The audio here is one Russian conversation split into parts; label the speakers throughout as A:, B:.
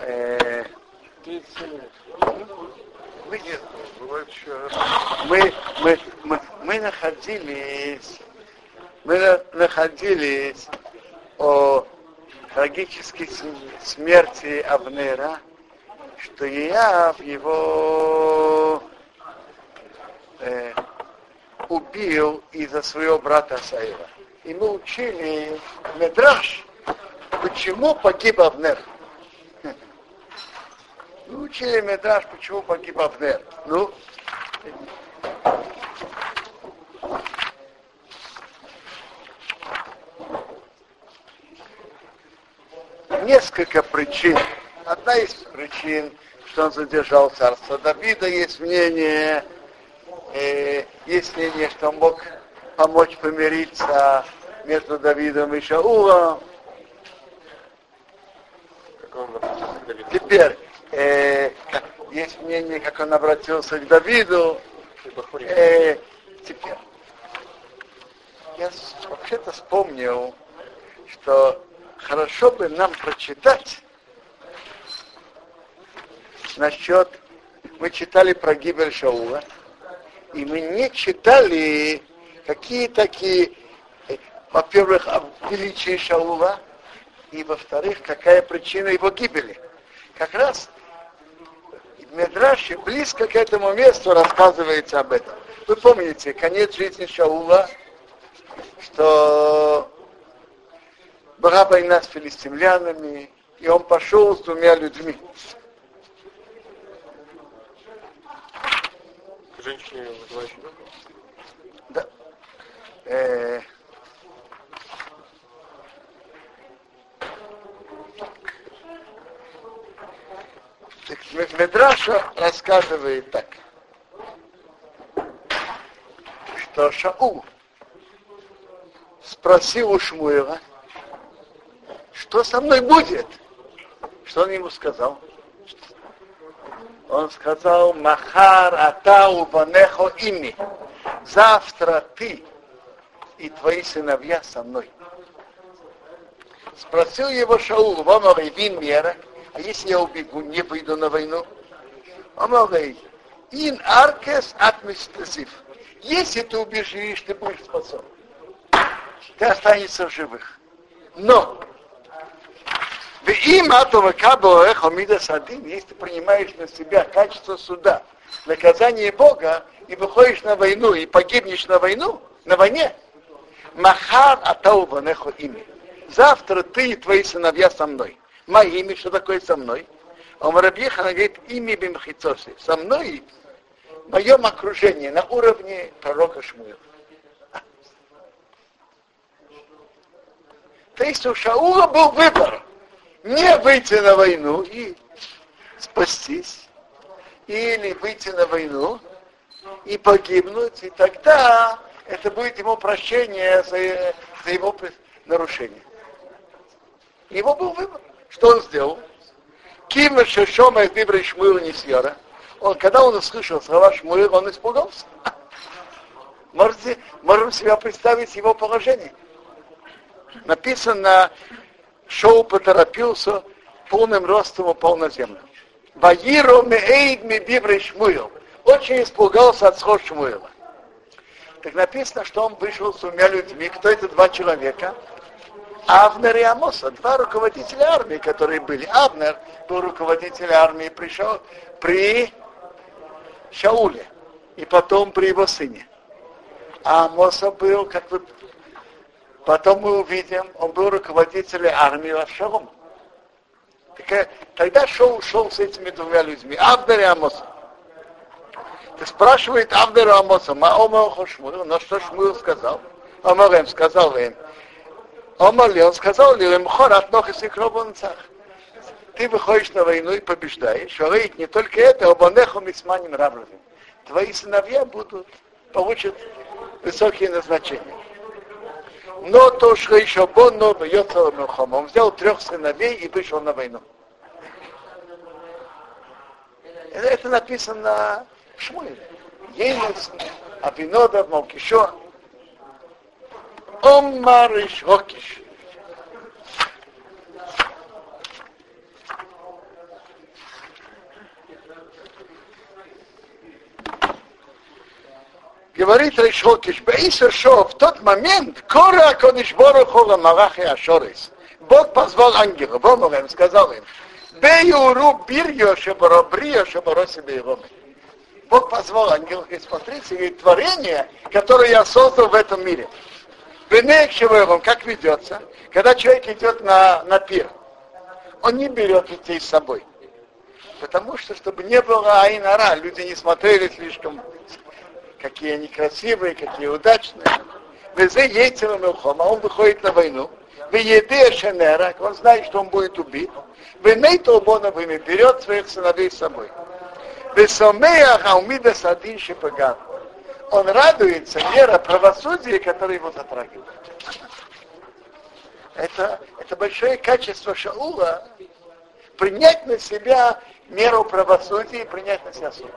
A: Э, мы, мы, мы, мы, находились, мы находились о трагической смерти Авнера, что Иав его э, убил из-за своего брата Саила. И мы учили Медраш, почему погиб Авнер. Мы учили Медраш, почему погиб Авнер. Ну, несколько причин. Одна из причин, что он задержал царство Давида, есть мнение, э, есть мнение, что он мог помочь помириться между Давидом и Шаулом. Теперь, э, есть мнение, как он обратился к Давиду. Э, теперь, я вообще-то вспомнил, что хорошо бы нам прочитать насчет, мы читали про гибель Шаула, и мы не читали, какие такие, э, во-первых, о величии Шаула, и во-вторых, какая причина его гибели. Как раз в Медраше близко к этому месту рассказывается об этом. Вы помните, конец жизни Шаула, что была война с филистимлянами, и он пошел с двумя людьми.
B: Женщине
A: Да. Э, Медраша рассказывает так, что Шаул спросил у Шмуэла, что со мной будет? Что он ему сказал? Он сказал, Махар Атау Ванехо ими. Завтра ты и твои сыновья со мной. Спросил его Шаул, вам вин мера, а если я убегу, не выйду на войну? Он говорит, ин аркес атмистасив. Если ты убежишь, ты будешь спасен. Ты останешься в живых. Но им атова садин, если ты принимаешь на себя качество суда, наказание Бога, и выходишь на войну, и погибнешь на войну, на войне, махар атау нехо ими. Завтра ты и твои сыновья со мной. Моими, что такое со мной? А Рабьехан говорит, ими бимхицоси. Со мной в моем окружении на уровне пророка Шмуила. То есть у Шаула был выбор не выйти на войну и спастись, или выйти на войну и погибнуть, и тогда это будет ему прощение за, за его нарушение. Его был выбор. Что он сделал? Кима Шешома из Дибра Шмуила Нисьера. Он, когда он услышал слова Шмуила, он испугался. Можете, можем себе представить его положение. Написано шел, поторопился, полным ростом упал на землю. Ваиру меэйд ми бибрей Шмуил. Очень испугался от сход Шмуила. Так написано, что он вышел с двумя людьми. Кто это два человека? Авнер и Амоса, два руководителя армии, которые были. Авнер был руководителем армии, пришел при Шауле и потом при его сыне. А Амоса был, как вы Потом мы увидим, он был руководителем армии Авшалом. Тогда шел, шел с этими двумя людьми, Авдер и Амоса. Ты спрашивает Авдер и Амоса, Маома Шмуил, на что Шмуил сказал? Омар им сказал им, Омар ли, он сказал ли, им хорат нохис и Ты выходишь на войну и побеждаешь, говорит не только это, обонеху мисманим равровим. Твои сыновья будут, получат высокие назначения. Но то, что еще Бонно бьется Милхом. Он взял трех сыновей и вышел на войну. Это написано в Шмуиле. Ейнес, Абинодов, Малкишо. Омар и Говорит Ришхокиш, Баиса Шо, в тот момент Кора Конишборохова Малахи Ашорис. Бог позвал ангелов, он им сказал им, Беюру бирьо шеборобрио шебороси бейгоми. Бог позвал ангелов, и смотрите, творение, которое я создал в этом мире. Венек Шевелом, как ведется, когда человек идет на, на пир, он не берет детей с собой. Потому что, чтобы не было айнара, люди не смотрели слишком какие они красивые, какие удачные. Везе яйцем а он выходит на войну. Вы еды Шенера, он знает, что он будет убит. Вы нейтолбона берет своих сыновей с собой. Вы сомея хаумида садин шипаган. Он радуется мера правосудия, которая его затрагивает. Это, это большое качество Шаула принять на себя меру правосудия и принять на себя суд.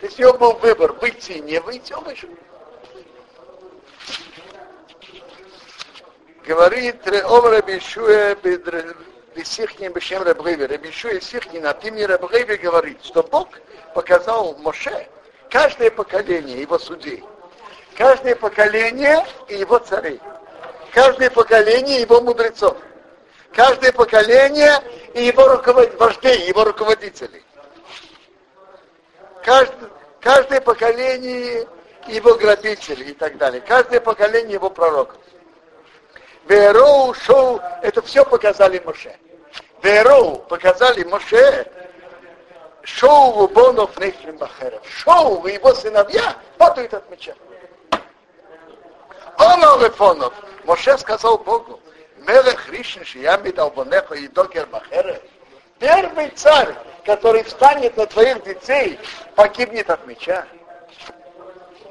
A: То есть у него был выбор, выйти и не выйти, он вышел. Говорит Ом Рабишуя Бесихнин Бешем Рабрейве. Рабишуя Сихнин от имени Рабрейве говорит, что Бог показал Моше каждое поколение его судей, каждое поколение и его царей, каждое поколение его мудрецов, каждое поколение и его руковод... вождей, его руководителей каждое, каждое поколение его грабителей и так далее. Каждое поколение его пророков. Вероу, Шоу, это все показали Моше. Вероу показали Моше, Шоу Бонов Нехлим Бахеров. Шоу и его сыновья падают от меча. Он Алефонов. Моше сказал Богу, Мелех Ришин Шиямид Албонехо и Докер Бахерев. Первый царь, который встанет на твоих детей, погибнет от меча.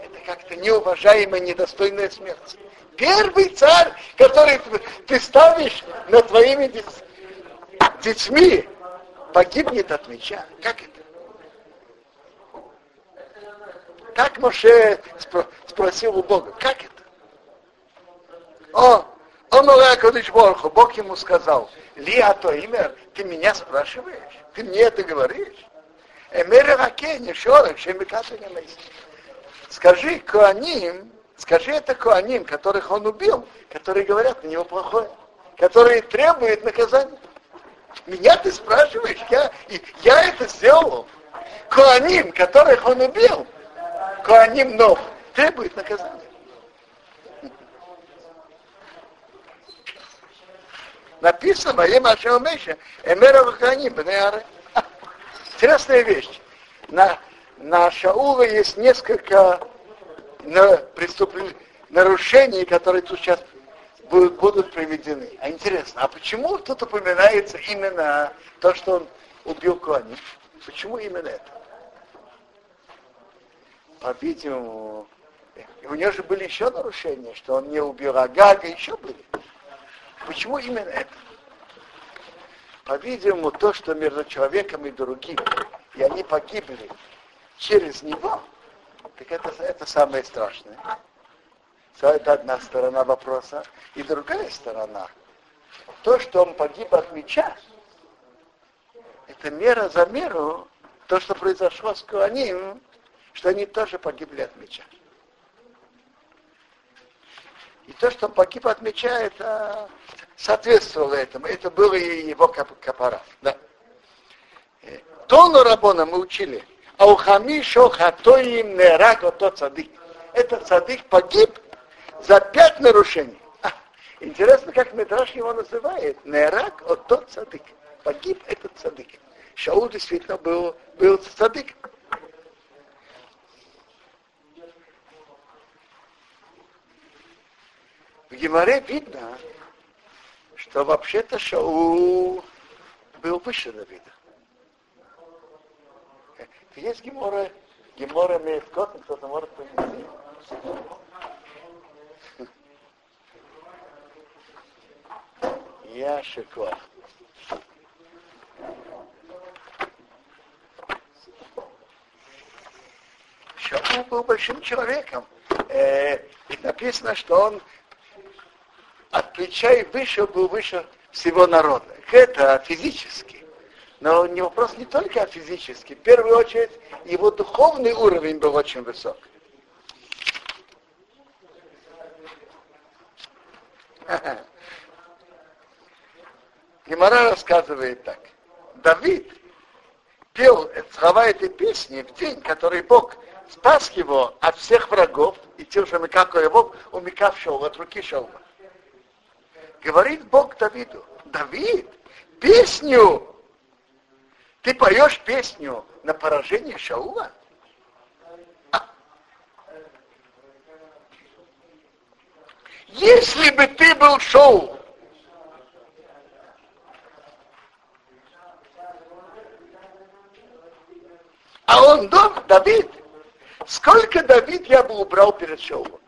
A: Это как-то неуважаемая, недостойная смерть. Первый царь, который ты ставишь на твоими детьми, погибнет от меча. Как это? Как Моше спросил у Бога, как это? О, он Бог ему сказал, Ли а то имя, ты меня спрашиваешь? Ты мне это говоришь? Эмера Раке, шорах, Скажи Коаним, скажи это Коаним, которых он убил, которые говорят на него плохое, которые требуют наказания. Меня ты спрашиваешь, я, я это сделал. Коаним, которых он убил, Коаним Нов, требует наказания. написано им Ашем Меша, Эмера Ваханим, Интересная вещь. На, на Шаула есть несколько на преступлений, нарушений, которые тут сейчас будут, будут приведены. А интересно, а почему тут упоминается именно то, что он убил Куани? Почему именно это? По-видимому, у него же были еще нарушения, что он не убил Агага, еще были. Почему именно это? По-видимому, то, что между человеком и другим, и они погибли через него, так это, это самое страшное. Это одна сторона вопроса. И другая сторона. То, что он погиб от меча, это мера за меру, то, что произошло с Куаним, что они тоже погибли от меча. И то, что он погиб от меча, это соответствовало этому. Это было и его капара. Да. Э, Тону Рабона мы учили. А у Хамишо Хатоим Нерак тот цадык. Этот цадык погиб за пять нарушений. А, интересно, как Медраш его называет. Нерак тот цадык. Погиб этот цадык. Шаул действительно был, был цадык. В Гимаре видно, что вообще-то Шаул был выше Давида. Есть Гимора, Гимора имеет кот, кто-то может принести. Я шиквар. Шаул был большим человеком. Э, и написано, что он от плеча и выше был выше всего народа. Это физически. Но не вопрос не только о физическом. В первую очередь, его духовный уровень был очень высок. Гемора рассказывает так. Давид пел слова этой песни в день, который Бог спас его от всех врагов и тем же Микако его умекавшего от руки Шаула. Говорит Бог Давиду, Давид, песню, ты поешь песню на поражение Шаула? А. Если бы ты был Шоу, а он дом, Давид, сколько Давид я бы убрал перед Шоулом?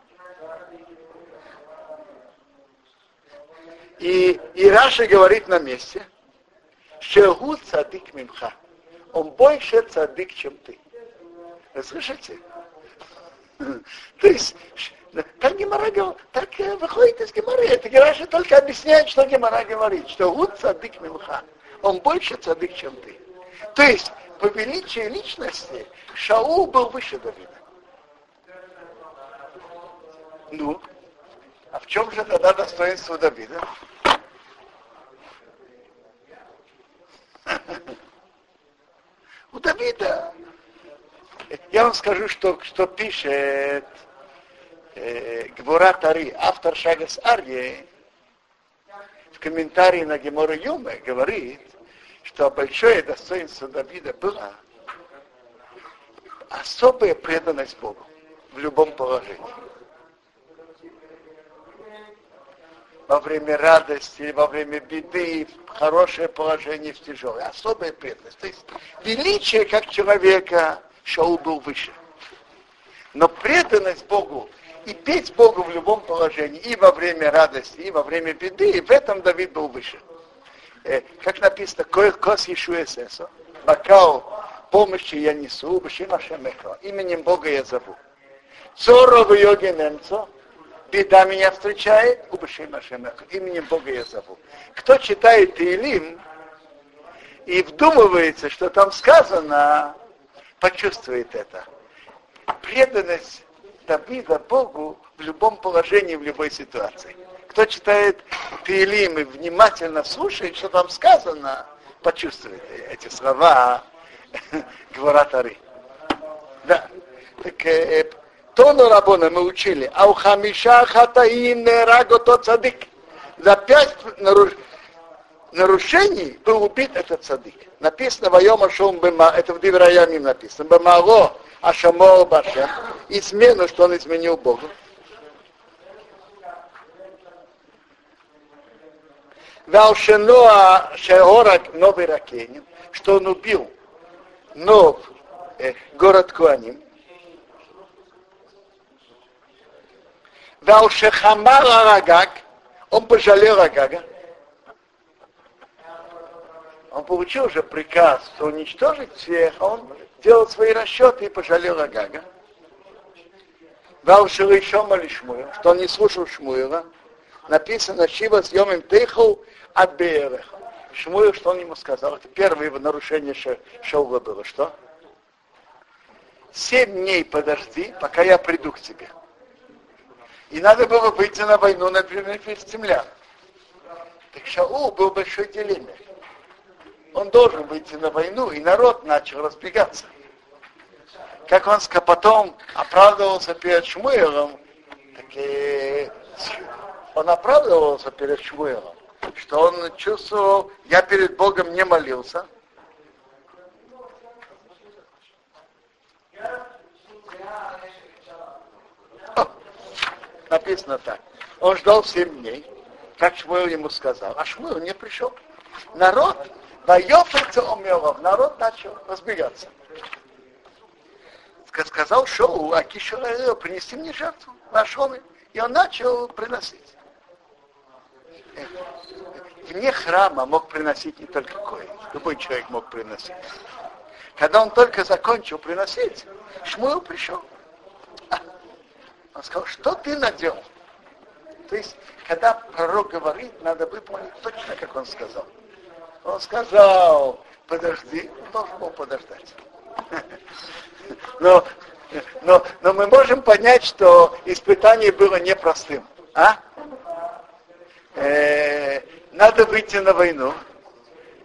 A: И, и Раши говорит на месте, שהוא צדיק ממך. Он больше цадик, чем ты. Вы слышите? То есть, так Гемора говорит, так выходит из Гемора. Это Раши только объясняет, что Гемора говорит, что הוא צדיק ממך. Он больше цадик, чем ты. То есть, по величию личности, Шаул был выше Давида. Ну, а в чем же тогда достоинство Давида? У Давида. Я вам скажу, что, что пишет э, Гвора автор Шагас Арьи, в комментарии на Гемора Юме говорит, что большое достоинство Давида было особая преданность Богу в любом положении. во время радости, во время беды, в хорошее положение, в тяжелое. Особая преданность. То есть величие как человека Шаул был выше. Но преданность Богу и петь Богу в любом положении, и во время радости, и во время беды, и в этом Давид был выше. Э, как написано, кос Ишу Эсесо, бокал помощи я несу, Башима Шемеха, именем Бога я зову. Цоро в йоге немцо, беда меня встречает, Убашим Ашемеха, именем Бога я зову. Кто читает Таилим и вдумывается, что там сказано, почувствует это. Преданность Давида Богу в любом положении, в любой ситуации. Кто читает Таилим и внимательно слушает, что там сказано, почувствует эти слова Гваратары. Да. Так, э, Тону Рабона мы учили, а у Хамиша Хатаим Раго тот цадик. За пять наруш... нарушений был убит этот цадик. Написано Вайома Шум Бема, это в Дивраямим написано, Бемаго Ашамор Башем, измену, что он изменил Богу. Валшеноа Шеорак Новый Ракенин, что он убил Нов, э, город Куаним, Валшехамар Арагак, он пожалел Агага. Он получил уже приказ уничтожить всех, а он делал свои расчеты и пожалел Агага. Валшил еще Шмуил, что он не слушал Шмуила. Написано, Шива с Йомим Тейху от Беерех. Шмуил, что он ему сказал? Это первое его нарушение Шаула было. Что? Семь дней подожди, пока я приду к тебе. И надо было выйти на войну, например, филистимлян. Так Шаул был большой дилемме. Он должен выйти на войну, и народ начал разбегаться. Как он потом оправдывался перед Шмуэлом, так и он оправдывался перед Шмуэлом, что он чувствовал, я перед Богом не молился, написано так. Он ждал 7 дней, как Шмуэл ему сказал, а Шмуэл не пришел. Народ, народ начал разбегаться. Сказал Шоу, а Кишуэлю, принеси мне жертву. Нашел, и он начал приносить. Вне храма мог приносить не только Коин, любой человек мог приносить. Когда он только закончил приносить, Шмуэл пришел. Он сказал, что ты наделал? То есть, когда пророк говорит, надо выполнить точно, как он сказал. Он сказал, подожди, он должен был подождать. Но, но, но мы можем понять, что испытание было непростым. А? Э, надо выйти на войну,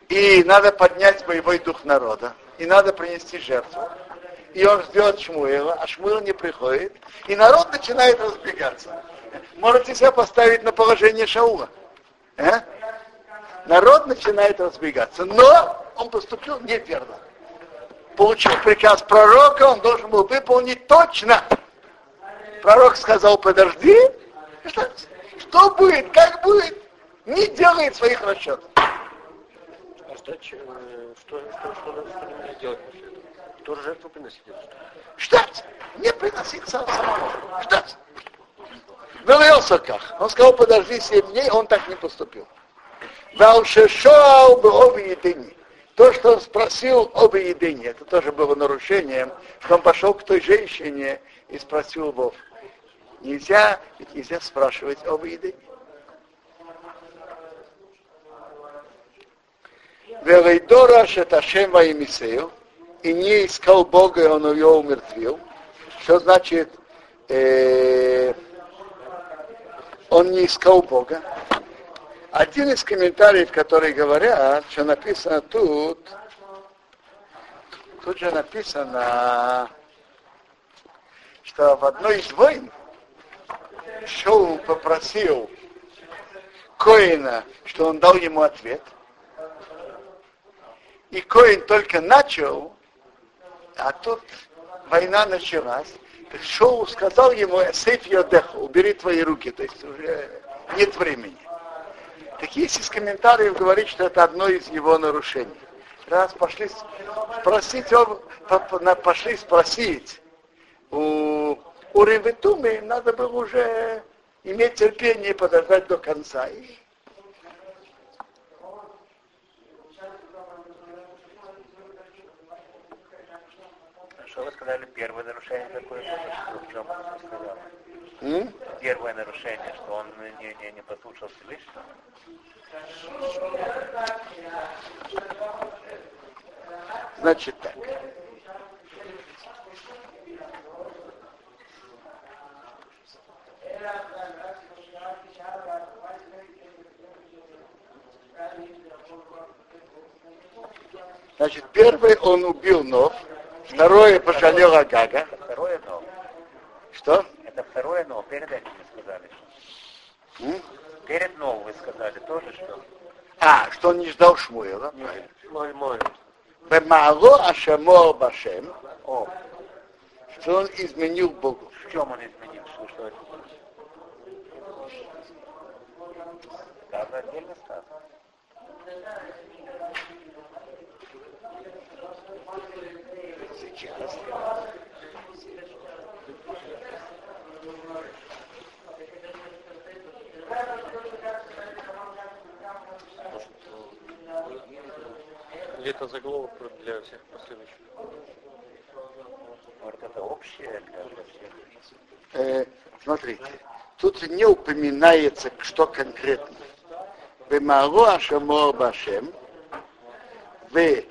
A: и надо поднять боевой дух народа, и надо принести жертву. И он ждет Шмуэла, а Шмуэл не приходит, и народ начинает разбегаться. Можете себя поставить на положение Шаула. А? Народ начинает разбегаться, но он поступил неверно. Получил приказ пророка, он должен был выполнить точно. Пророк сказал, подожди, что, что будет, как будет, не делает своих расчетов.
B: А что, что, что, что, что, что делать после этого? Тоже жертву приносить?
A: Ждать. Не приносить сам самому. Ждать. Велелся как. Он сказал, подожди 7 дней, он так не поступил. Валшешоал бы об едине. То, что он спросил об едине, это тоже было нарушением, что он пошел к той женщине и спросил Бог. Нельзя, ведь нельзя спрашивать об едине. Велейдора Шеташем Ваимисею, и не искал Бога, и он ее умертвил. Что значит, э, он не искал Бога? Один из комментариев, которые говорят, что написано тут, тут же написано, что в одной из войн Шоу попросил Коина, что он дал ему ответ. И Коин только начал, а тут война началась. Шоу сказал ему, сейф йодеху, убери твои руки, то есть уже нет времени. Так есть из комментариев говорит, что это одно из его нарушений. Раз пошли спросить, пошли спросить у, у Ревитумы, надо было уже иметь терпение и подождать до конца.
B: Что вы сказали, первое нарушение такое, в чем сказал? М? Первое нарушение, что он не, не, не послушал Всевышнего.
A: Значит так. Значит, первый он убил Нов, второе пожалел Агага.
B: Второе Нов.
A: Что?
B: Это второе но, перед этим вы сказали. М? Перед но вы сказали тоже, что...
A: А, что он не ждал Шмуэла.
B: Мой, мой.
A: Бемало Ашамо Башем.
B: О.
A: Что он изменил Богу.
B: В чем он изменил? Что, что это? Сказано отдельно сказано.
A: Сейчас.
B: Или это заголовок для всех последующих? Может, это общее для всех?
A: Э, смотрите, тут не упоминается, что конкретно. Бемару Ашамо Башем, в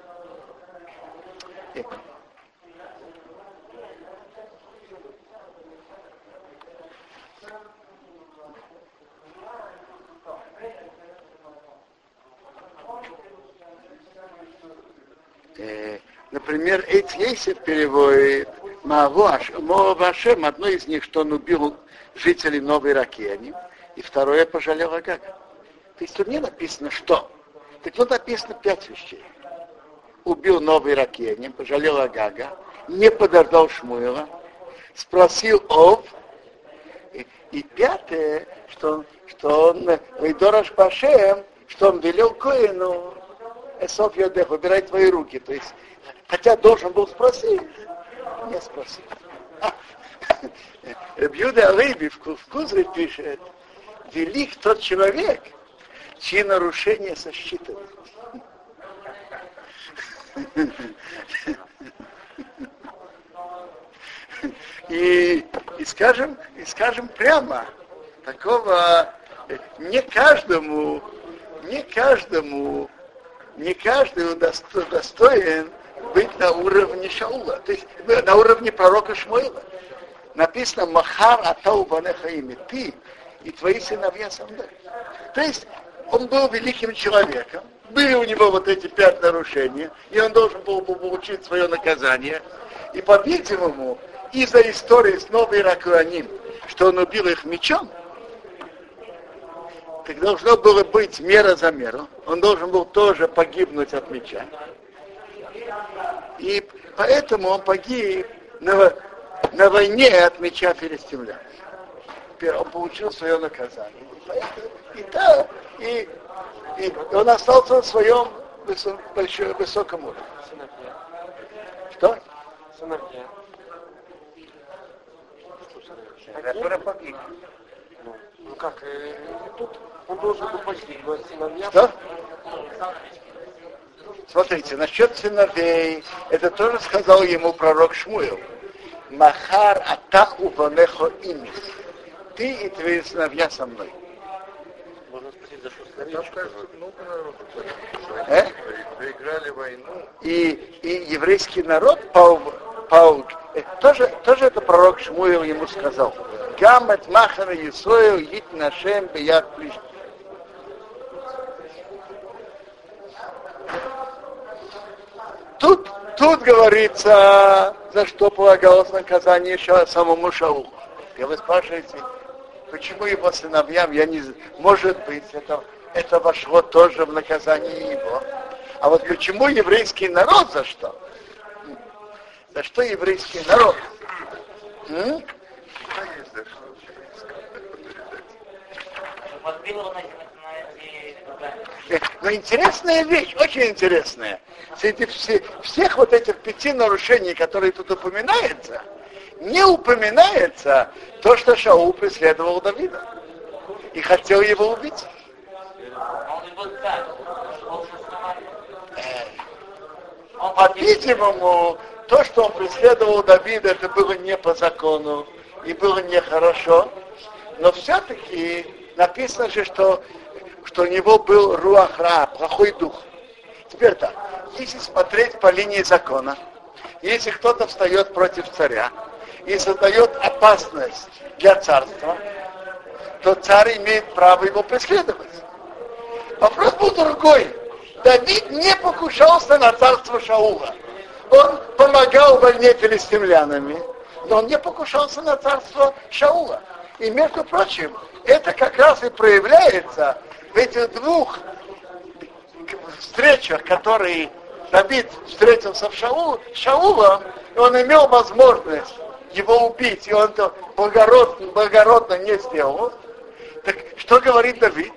A: например, Эйцейсер переводит Маваш, Моавашем, одно из них, что он убил жителей Новой Ракени, и второе пожалел Агага. То есть тут не написано что. Так тут написано пять вещей. Убил Новый Ракени, пожалел Агага, не подождал Шмуила, спросил Ов, и, и пятое, что что он, Вейдораш Пашем, что он велел Коину, Эсоф Йодех, выбирай твои руки. То есть Хотя должен был спросить, не спросил. Бьюда Алейби в Кузре пишет, велик тот человек, чьи нарушения сосчитаны. И, и, скажем, и скажем прямо, такого не каждому, не каждому не каждый достоин быть на уровне Шаула, то есть на уровне пророка Шмуила. Написано Махар Атау Банеха имя, ты и твои сыновья со мной. То есть он был великим человеком, были у него вот эти пять нарушений, и он должен был бы получить свое наказание. И, по-видимому, из-за истории с Новой Ракуаним, что он убил их мечом, так должно было быть мера за меру. Он должен был тоже погибнуть от меча. И поэтому он погиб на, на войне от меча филистимлян. Он получил свое наказание. И, да, и, и он остался в своем высо, большом, высоком уровне. Что? Сыновья.
B: Который погиб.
C: Ну, ну как, э, тут он должен был постигнуть сыновья.
A: Что? Смотрите, насчет сыновей, это тоже сказал ему пророк Шмуил. Махар атаху ванехо имис. Ты и твои сыновья со мной.
C: Можно спросить, за что сыновья?
A: Э? Проиграли войну. И, и еврейский народ пал, пал э, тоже, тоже это пророк Шмуил ему сказал. Гамет махара Исоил ит нашем бияд плишь. Тут, тут говорится, за что полагалось наказание еще самому Шаулу. И вы спрашиваете, почему его сыновьям, я не может быть, это, это вошло тоже в наказание его. А вот почему еврейский народ за что? За что еврейский народ? М? Но интересная вещь, очень интересная. Среди все, всех вот этих пяти нарушений, которые тут упоминаются, не упоминается то, что Шаул преследовал Давида и хотел его убить. По-видимому, то, что он преследовал Давида, это было не по закону и было нехорошо, но все-таки написано же, что что у него был руахра, плохой дух. Теперь так, если смотреть по линии закона, если кто-то встает против царя и создает опасность для царства, то царь имеет право его преследовать. Вопрос был другой. Давид не покушался на царство Шаула. Он помогал войне филистимлянами, но он не покушался на царство Шаула. И между прочим, это как раз и проявляется в этих двух встречах, которые Давид встретился с Шаул, Шаулом, и он имел возможность его убить, и он это благородно, благородно не сделал. Так что говорит Давид?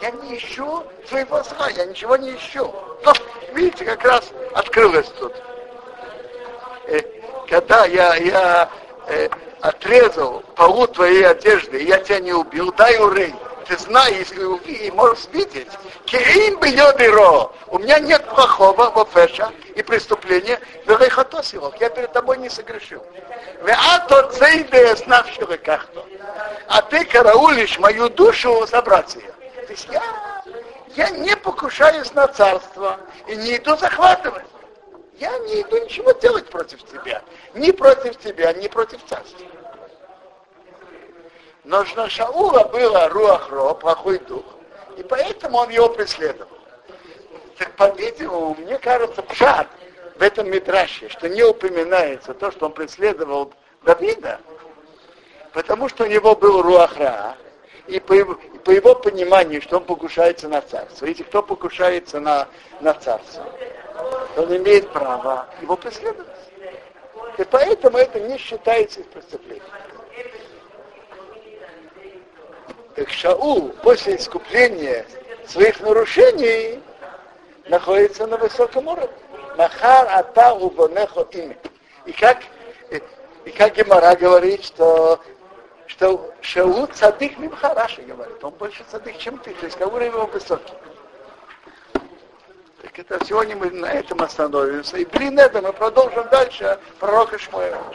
A: Я не ищу своего зла, я ничего не ищу. Но, видите, как раз открылось тут. Когда я, я э, отрезал полу твоей одежды, я тебя не убил, дай урей ты знаешь и можешь видеть, Кеим бьет У меня нет плохого в офеша и преступления, его. Я перед тобой не согрешил. То цейде снавшего как-то. А ты караулишь мою душу собрать ее. То есть я, я не покушаюсь на царство и не иду захватывать. Я не иду ничего делать против тебя. Ни против тебя, ни против царства. Но на Шаула было руахро, плохой дух, и поэтому он его преследовал. Так, по-видимому, мне кажется, пшат в этом Мидраше, что не упоминается то, что он преследовал Давида, потому что у него был руахра, и по его, и по его пониманию, что он покушается на царство. Если кто покушается на, на царство, то он имеет право его преследовать. И поэтому это не считается преступлением. Так Шаул после искупления своих нарушений находится на высоком уровне. Махар ата убонехо имя. И как, и как Гемара говорит, что, что Шаул цадык мимха Раши говорит, он больше цадык, чем ты, то есть уровень его высокий. Так это сегодня мы на этом остановимся. И блин это мы продолжим дальше пророка Шмуэла.